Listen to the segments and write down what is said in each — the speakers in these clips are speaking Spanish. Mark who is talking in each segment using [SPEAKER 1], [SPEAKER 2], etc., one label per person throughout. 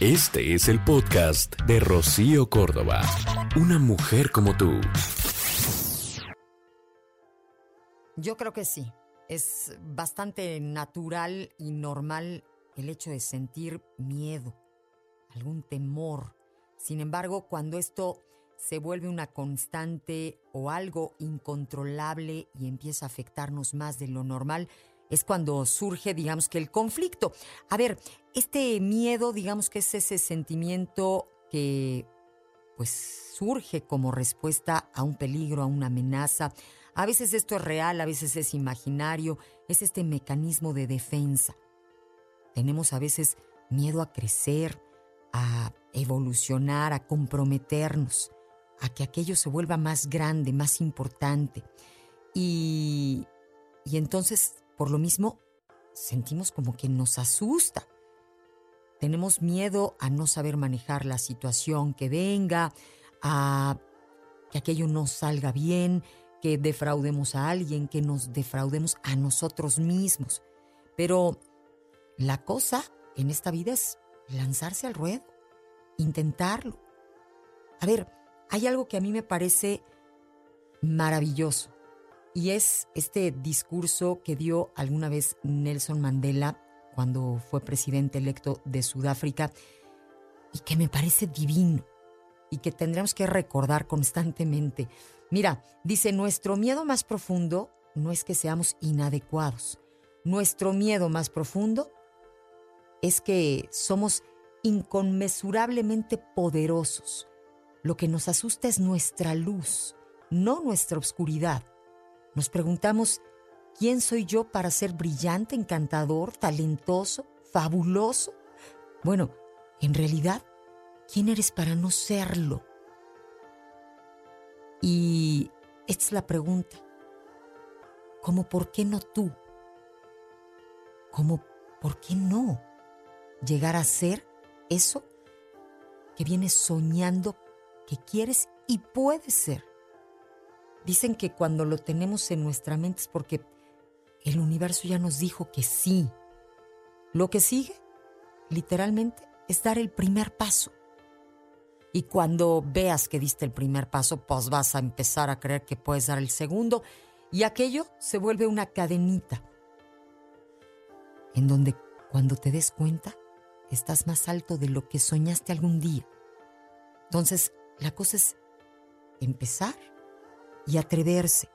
[SPEAKER 1] Este es el podcast de Rocío Córdoba. Una mujer como tú.
[SPEAKER 2] Yo creo que sí. Es bastante natural y normal el hecho de sentir miedo, algún temor. Sin embargo, cuando esto se vuelve una constante o algo incontrolable y empieza a afectarnos más de lo normal, es cuando surge, digamos que el conflicto. A ver, este miedo, digamos que es ese sentimiento que pues surge como respuesta a un peligro, a una amenaza. A veces esto es real, a veces es imaginario, es este mecanismo de defensa. Tenemos a veces miedo a crecer, a evolucionar, a comprometernos, a que aquello se vuelva más grande, más importante. Y, y entonces por lo mismo, sentimos como que nos asusta. Tenemos miedo a no saber manejar la situación que venga, a que aquello no salga bien, que defraudemos a alguien, que nos defraudemos a nosotros mismos. Pero la cosa en esta vida es lanzarse al ruedo, intentarlo. A ver, hay algo que a mí me parece maravilloso y es este discurso que dio alguna vez Nelson Mandela cuando fue presidente electo de Sudáfrica y que me parece divino y que tendremos que recordar constantemente. Mira, dice, nuestro miedo más profundo no es que seamos inadecuados. Nuestro miedo más profundo es que somos inconmensurablemente poderosos. Lo que nos asusta es nuestra luz, no nuestra oscuridad. Nos preguntamos, ¿quién soy yo para ser brillante, encantador, talentoso, fabuloso? Bueno, en realidad, ¿quién eres para no serlo? Y esta es la pregunta. ¿Cómo por qué no tú? ¿Cómo por qué no llegar a ser eso que vienes soñando que quieres y puedes ser? Dicen que cuando lo tenemos en nuestra mente es porque el universo ya nos dijo que sí. Lo que sigue, literalmente, es dar el primer paso. Y cuando veas que diste el primer paso, pues vas a empezar a creer que puedes dar el segundo y aquello se vuelve una cadenita en donde cuando te des cuenta estás más alto de lo que soñaste algún día. Entonces, la cosa es empezar y atreverse.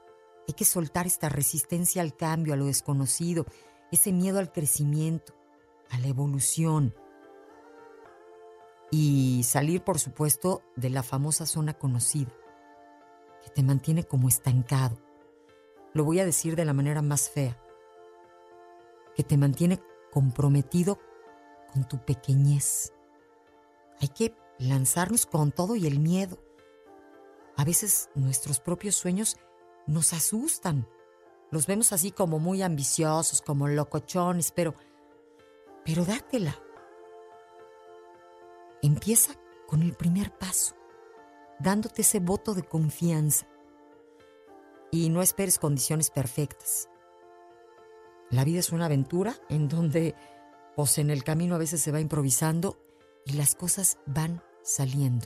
[SPEAKER 2] Hay que soltar esta resistencia al cambio, a lo desconocido, ese miedo al crecimiento, a la evolución. Y salir, por supuesto, de la famosa zona conocida, que te mantiene como estancado. Lo voy a decir de la manera más fea, que te mantiene comprometido con tu pequeñez. Hay que lanzarnos con todo y el miedo a veces nuestros propios sueños nos asustan. Los vemos así como muy ambiciosos, como locochones, pero, pero dátela. Empieza con el primer paso, dándote ese voto de confianza. Y no esperes condiciones perfectas. La vida es una aventura en donde, pues en el camino a veces se va improvisando y las cosas van saliendo.